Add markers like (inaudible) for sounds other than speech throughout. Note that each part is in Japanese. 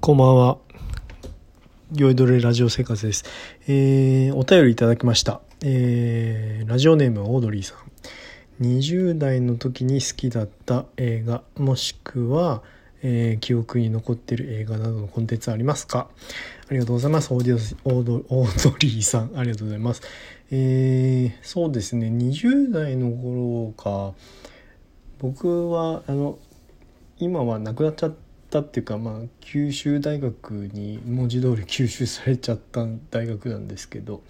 こんばんは。酔いどれラジオ生活です。えー、お便りいただきました。えー、ラジオネームオードリーさん。20代の時に好きだった映画、もしくは、えー、記憶に残ってる映画などのコンテンツありますか？ありがとうございます。オーディオオードオードリーさん、ありがとうございます。えー、そうですね、20代の頃か、僕は、あの、今は亡くなっちゃったっていうか、まあ、九州大学に文字通り吸収されちゃった大学なんですけど、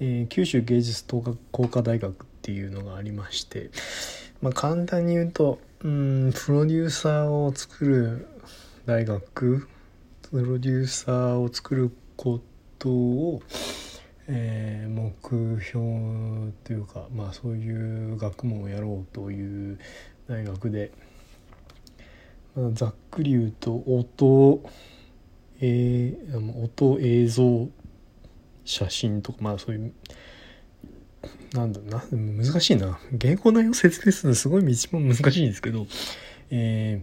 えー、九州芸術工科大学っていうのがありまして、まあ、簡単に言うとうんプロデューサーを作る大学プロデューサーを作ることを、えー、目標というか、まあ、そういう学問をやろうという大学で。ざっくり言うと音、えー、音映像写真とかまあそういうなんだな難しいな。原稿内容説明するのすごい一番難しいんですけど、え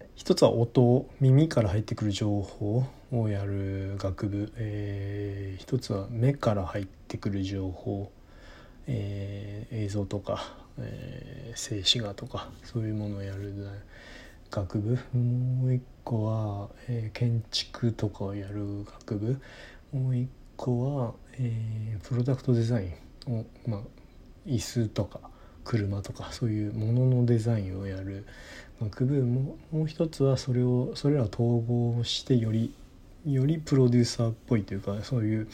ー、一つは音耳から入ってくる情報をやる学部、えー、一つは目から入ってくる情報、えー、映像とか、えー、静止画とかそういうものをやる学部。もう一個は、えー、建築とかをやる学部。もう一個は、えー、プロダクトデザインを、まあ、椅子とか車とかそういうもののデザインをやる学部。ももう一つはそれをそれらを統合してよりよりプロデューサーっぽいというかそういう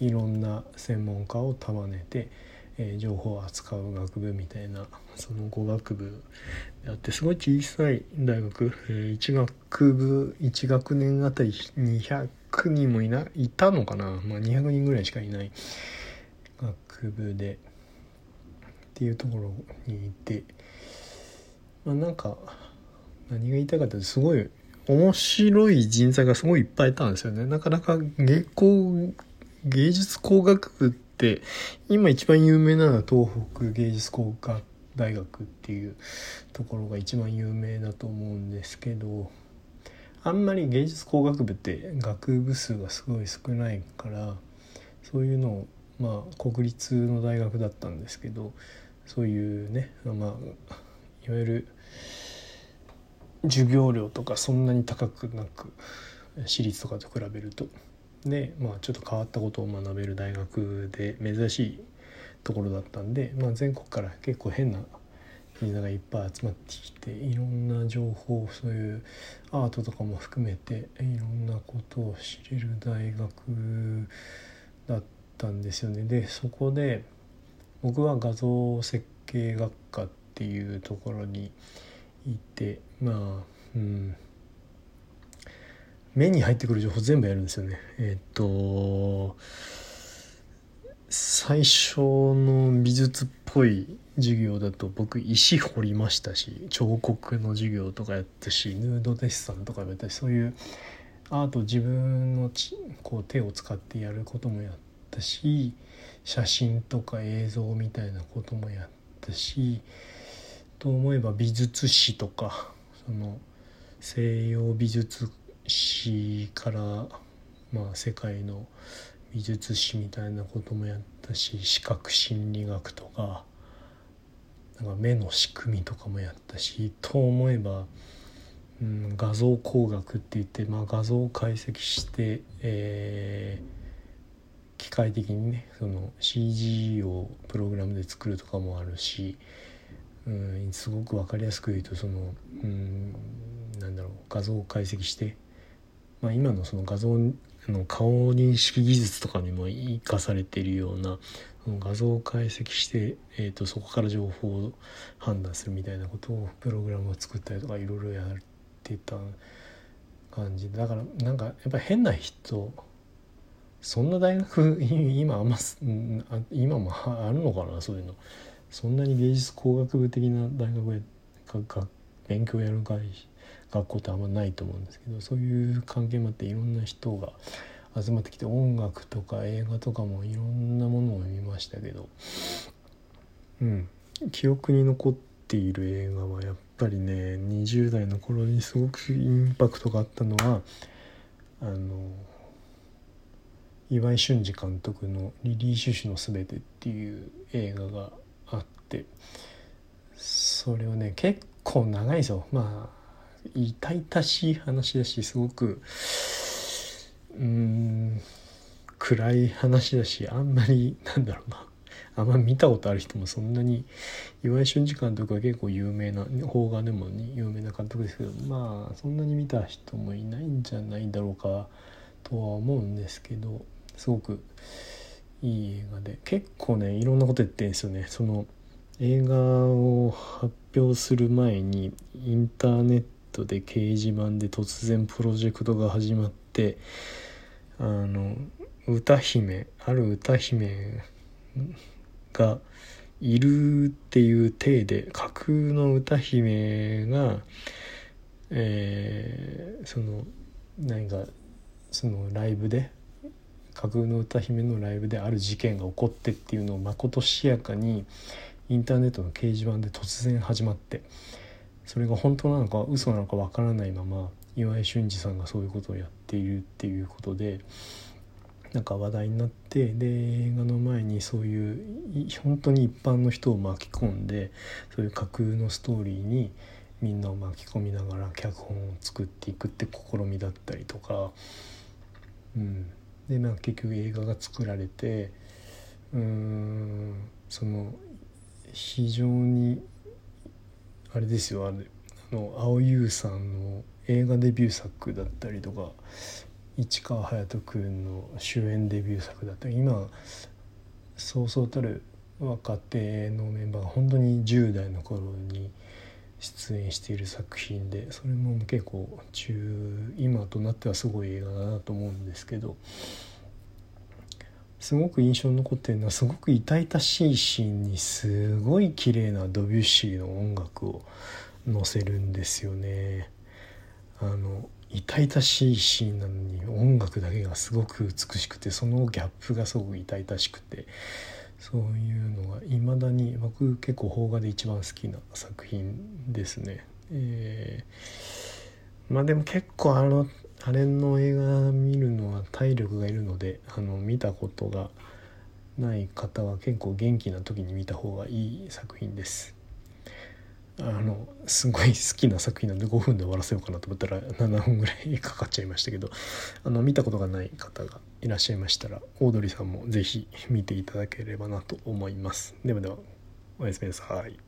いろんな専門家を束ねて、えー、情報を扱う学部みたいなその語学部やってすごい小さい大学、えー、1学部1学年あたり200人もいないたのかな、まあ、200人ぐらいしかいない学部でっていうところにいて、まあ、なんか何が言いたかったすごい面白い人材がすごいいっぱいいたんですよね。なかなか芸工芸術工学部今一番有名なのは東北芸術工学大学っていうところが一番有名だと思うんですけどあんまり芸術工学部って学部数がすごい少ないからそういうのをまあ国立の大学だったんですけどそういうねまあいわゆる授業料とかそんなに高くなく私立とかと比べると。でまあちょっと変わったことを学べる大学で珍しいところだったんで、まあ、全国から結構変なみんながいっぱい集まってきていろんな情報そういうアートとかも含めていろんなことを知れる大学だったんですよね。でそこで僕は画像設計学科っていうところにいてまあうん目に入ってくる情報全部やるんですよね。えっ、と最初の美術っぽい授業だと僕石彫りましたし彫刻の授業とかやったしヌードデッサンとかやったしそういうアート自分のこう手を使ってやることもやったし写真とか映像みたいなこともやったしと思えば美術史とかその西洋美術史からまあ世界の美術史みたいなこともやったし視覚心理学とかなんか目の仕組みとかもやったしと思えば、うん、画像工学って言って、まあ、画像を解析して、えー、機械的にねその CG をプログラムで作るとかもあるし、うん、すごく分かりやすく言うとその、うん、なんだろう画像を解析して、まあ、今のその画像の顔認識技術とかにも生かされているような画像を解析して、えーと、そこから情報を判断するみたいなことをプログラムを作ったりとかいろいろやってた感じだからなんかやっぱ変な人そんな大学 (laughs) 今あんま今もあるのかなそういうの。そんなに芸術工学部的な大学が勉強やる会学校ってあんまないと思うんですけどそういう関係もあっていろんな人が集まってきて音楽とか映画とかもいろんなものを見ましたけどうん記憶に残っている映画はやっぱりね20代の頃にすごくインパクトがあったのはあの岩井俊二監督の「リリー・シュシュのすべて」っていう映画があってそれをね結構長いですよまあ痛々しい話だしすごくうん暗い話だしあんまりなんだろうな。あんま見たことある人もそんなに岩井俊二監督は結構有名な邦画でも、ね、有名な監督ですけどまあそんなに見た人もいないんじゃないだろうかとは思うんですけどすごくいい映画で結構ねいろんなこと言ってるんですよね。その映画を発表する前にインターネットで掲示板で突然プロジェクトが始まってあの歌姫ある歌姫がいるっていう体で架空の歌姫がえー、その何かそのライブで架空の歌姫のライブである事件が起こってっていうのをまことしやかにインターネットの掲示板で突然始まってそれが本当なのか嘘なのかわからないまま岩井俊二さんがそういうことをやっているっていうことでなんか話題になってで映画の前にそういう本当に一般の人を巻き込んでそういう架空のストーリーにみんなを巻き込みながら脚本を作っていくって試みだったりとか、うん、でまあ結局映画が作られてうーんその非常にあれですよあれあの蒼井優さんの映画デビュー作だったりとか市川隼人君の主演デビュー作だったり今そうそうたる若手のメンバーが本当に10代の頃に出演している作品でそれも結構中今となってはすごい映画だなと思うんですけどすごく印象に残ってるのはすごく痛々しいシーンにすごい綺麗なドビュッシーの音楽を載せるんですよね。あの痛々しいシーンなのに音楽だけがすごく美しくてそのギャップがすごく痛々しくてそういうのがいまだに僕結構邦画で一番好きな作品ですね。えー、まあでも結構あのあれの映画見るのは体力がいるのであの見たことがない方は結構元気な時に見た方がいい作品です。あのすごい好きな作品なんで5分で終わらせようかなと思ったら7分ぐらいかかっちゃいましたけどあの見たことがない方がいらっしゃいましたらオードリーさんも是非見ていただければなと思います。ではではおやすみなさい。